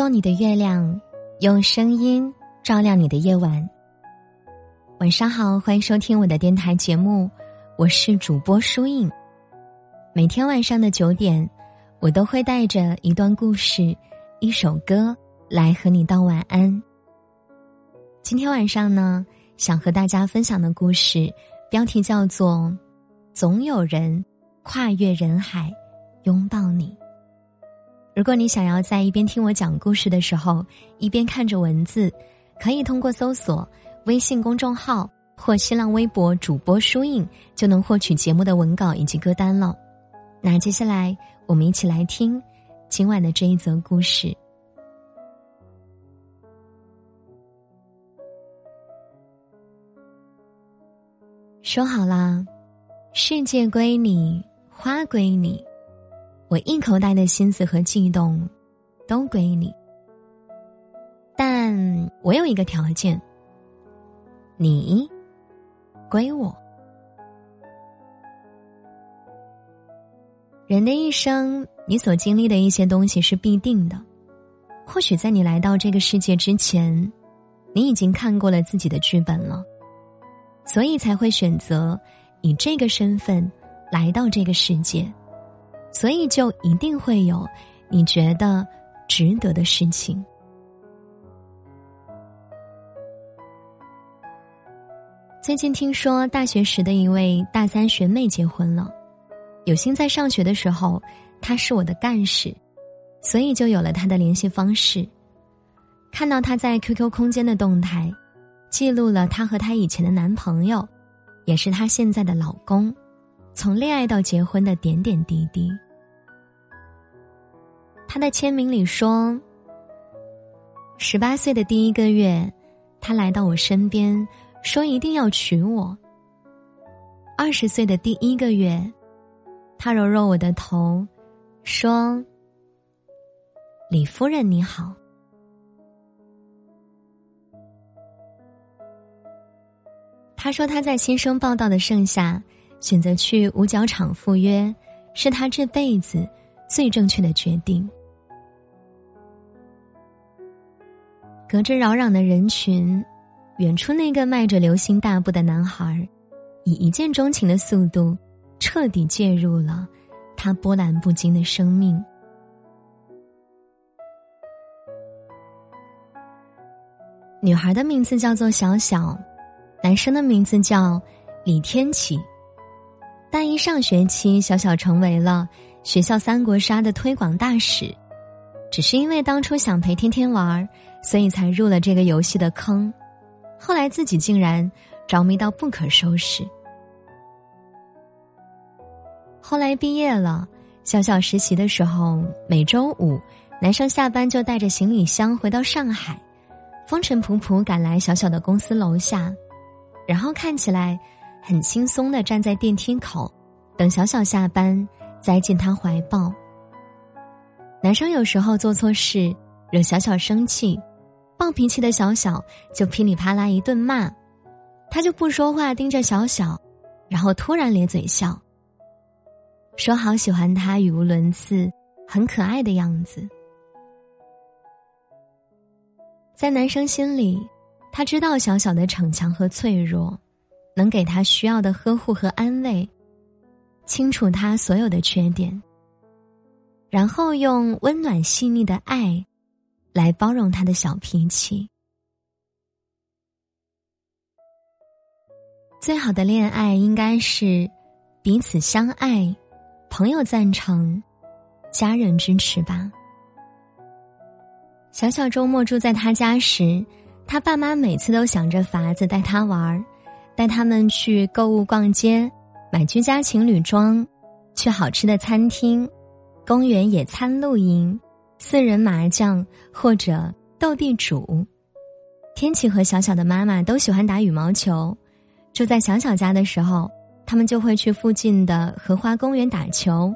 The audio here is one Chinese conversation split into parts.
做你的月亮，用声音照亮你的夜晚。晚上好，欢迎收听我的电台节目，我是主播舒影。每天晚上的九点，我都会带着一段故事、一首歌来和你道晚安。今天晚上呢，想和大家分享的故事标题叫做《总有人跨越人海拥抱你》。如果你想要在一边听我讲故事的时候，一边看着文字，可以通过搜索微信公众号或新浪微博主播书影，就能获取节目的文稿以及歌单了。那接下来，我们一起来听今晚的这一则故事。说好啦，世界归你，花归你。我一口袋的心思和悸动，都归你。但我有一个条件，你归我。人的一生，你所经历的一些东西是必定的。或许在你来到这个世界之前，你已经看过了自己的剧本了，所以才会选择以这个身份来到这个世界。所以，就一定会有你觉得值得的事情。最近听说大学时的一位大三学妹结婚了，有幸在上学的时候，她是我的干事，所以就有了她的联系方式。看到她在 QQ 空间的动态，记录了她和她以前的男朋友，也是她现在的老公。从恋爱到结婚的点点滴滴，他的签名里说：“十八岁的第一个月，他来到我身边，说一定要娶我。二十岁的第一个月，他揉揉我的头，说：‘李夫人你好。’他说他在新生报道的盛夏。”选择去五角场赴约，是他这辈子最正确的决定。隔着扰攘的人群，远处那个迈着流星大步的男孩，以一见钟情的速度，彻底介入了他波澜不惊的生命。女孩的名字叫做小小，男生的名字叫李天启。大一上学期，小小成为了学校三国杀的推广大使，只是因为当初想陪天天玩，所以才入了这个游戏的坑。后来自己竟然着迷到不可收拾。后来毕业了，小小实习的时候，每周五男生下班就带着行李箱回到上海，风尘仆仆赶来小小的公司楼下，然后看起来。很轻松的站在电梯口，等小小下班，栽进他怀抱。男生有时候做错事，惹小小生气，暴脾气的小小就噼里啪啦一顿骂，他就不说话，盯着小小，然后突然咧嘴笑，说好喜欢他语无伦次、很可爱的样子。在男生心里，他知道小小的逞强和脆弱。能给他需要的呵护和安慰，清楚他所有的缺点，然后用温暖细腻的爱，来包容他的小脾气。最好的恋爱应该是彼此相爱，朋友赞成，家人支持吧。小小周末住在他家时，他爸妈每次都想着法子带他玩儿。带他们去购物、逛街，买居家情侣装，去好吃的餐厅，公园野餐、露营，四人麻将或者斗地主。天启和小小的妈妈都喜欢打羽毛球。住在小小家的时候，他们就会去附近的荷花公园打球。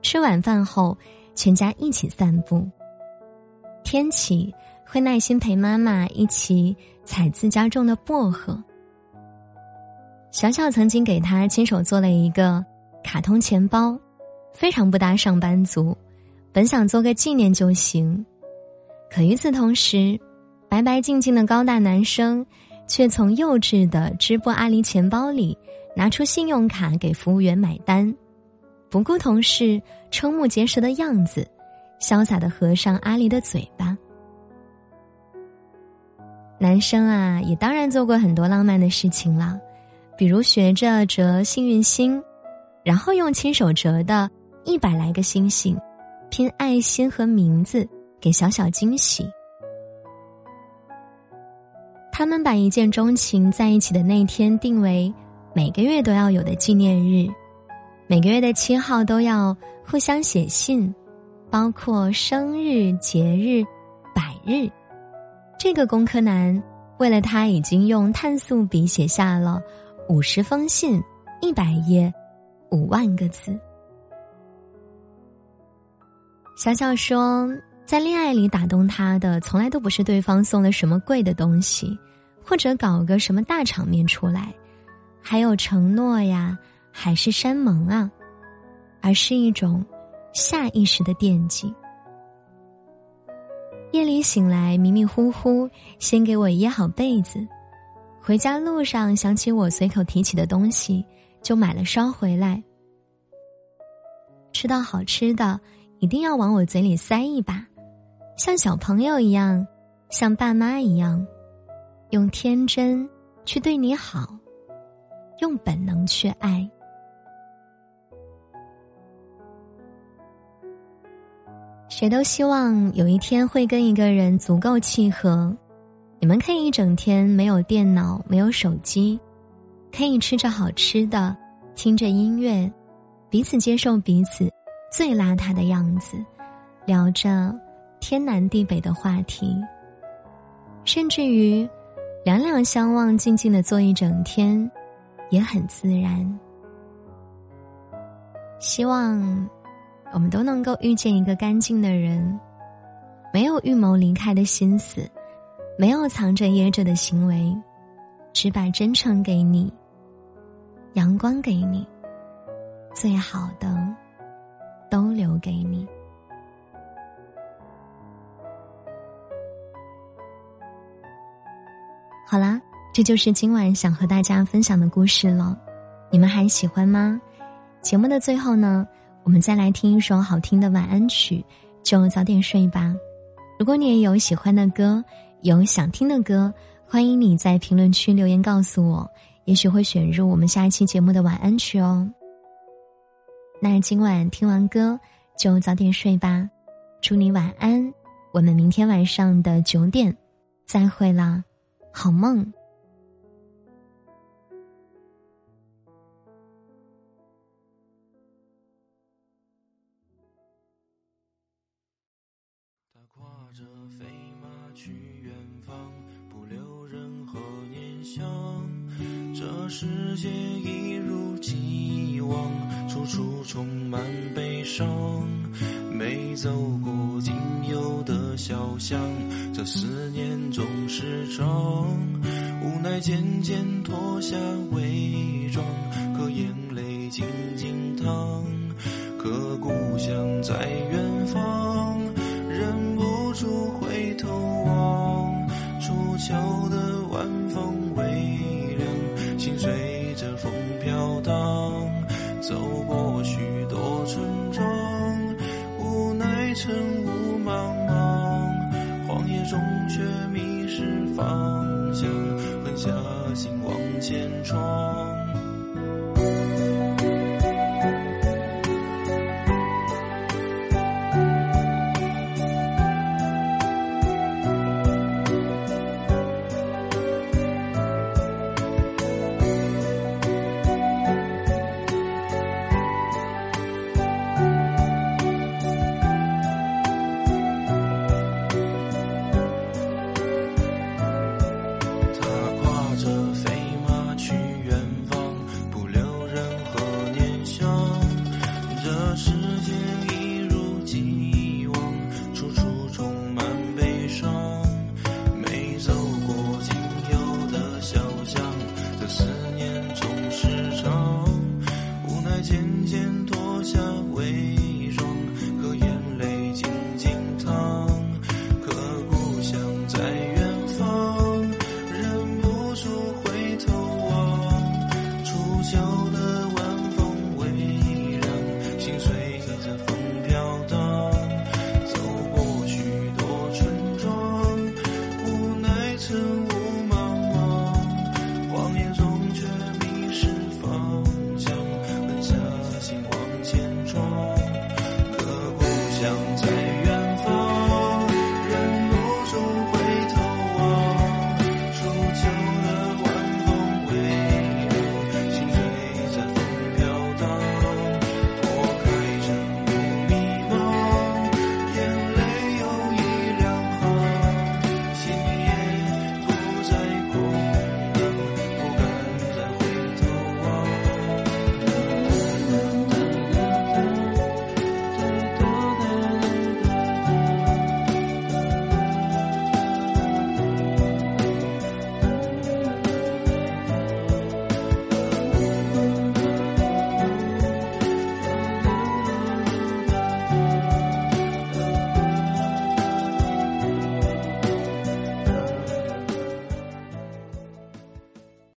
吃晚饭后，全家一起散步。天启会耐心陪妈妈一起采自家种的薄荷。小小曾经给他亲手做了一个卡通钱包，非常不搭上班族，本想做个纪念就行，可与此同时，白白净净的高大男生，却从幼稚的织布阿狸钱包里拿出信用卡给服务员买单，不顾同事瞠目结舌的样子，潇洒的合上阿狸的嘴巴。男生啊，也当然做过很多浪漫的事情了，比如学着折幸运星，然后用亲手折的一百来个星星，拼爱心和名字，给小小惊喜。他们把一见钟情在一起的那天定为每个月都要有的纪念日，每个月的七号都要互相写信，包括生日、节日、百日。这个工科男为了他已经用碳素笔写下了五十封信、一百页、五万个字。小小说，在恋爱里打动他的，从来都不是对方送了什么贵的东西。或者搞个什么大场面出来，还有承诺呀，海誓山盟啊，而是一种下意识的惦记。夜里醒来迷迷糊糊，先给我掖好被子，回家路上想起我随口提起的东西，就买了捎回来。吃到好吃的，一定要往我嘴里塞一把，像小朋友一样，像爸妈一样。用天真去对你好，用本能去爱。谁都希望有一天会跟一个人足够契合，你们可以一整天没有电脑、没有手机，可以吃着好吃的，听着音乐，彼此接受彼此最邋遢的样子，聊着天南地北的话题，甚至于。两两相望，静静的坐一整天，也很自然。希望我们都能够遇见一个干净的人，没有预谋离开的心思，没有藏着掖着的行为，只把真诚给你，阳光给你，最好的都留给你。好啦，这就是今晚想和大家分享的故事了，你们还喜欢吗？节目的最后呢，我们再来听一首好听的晚安曲，就早点睡吧。如果你也有喜欢的歌，有想听的歌，欢迎你在评论区留言告诉我，也许会选入我们下一期节目的晚安曲哦。那今晚听完歌就早点睡吧，祝你晚安，我们明天晚上的九点再会啦。好梦。他跨着飞去远方，不留任何念想。这世界一如既往，处处充满悲伤。没走过仅有的小巷，这思念总是长。无奈渐渐脱下伪装，可眼泪静静淌。可故乡在远方，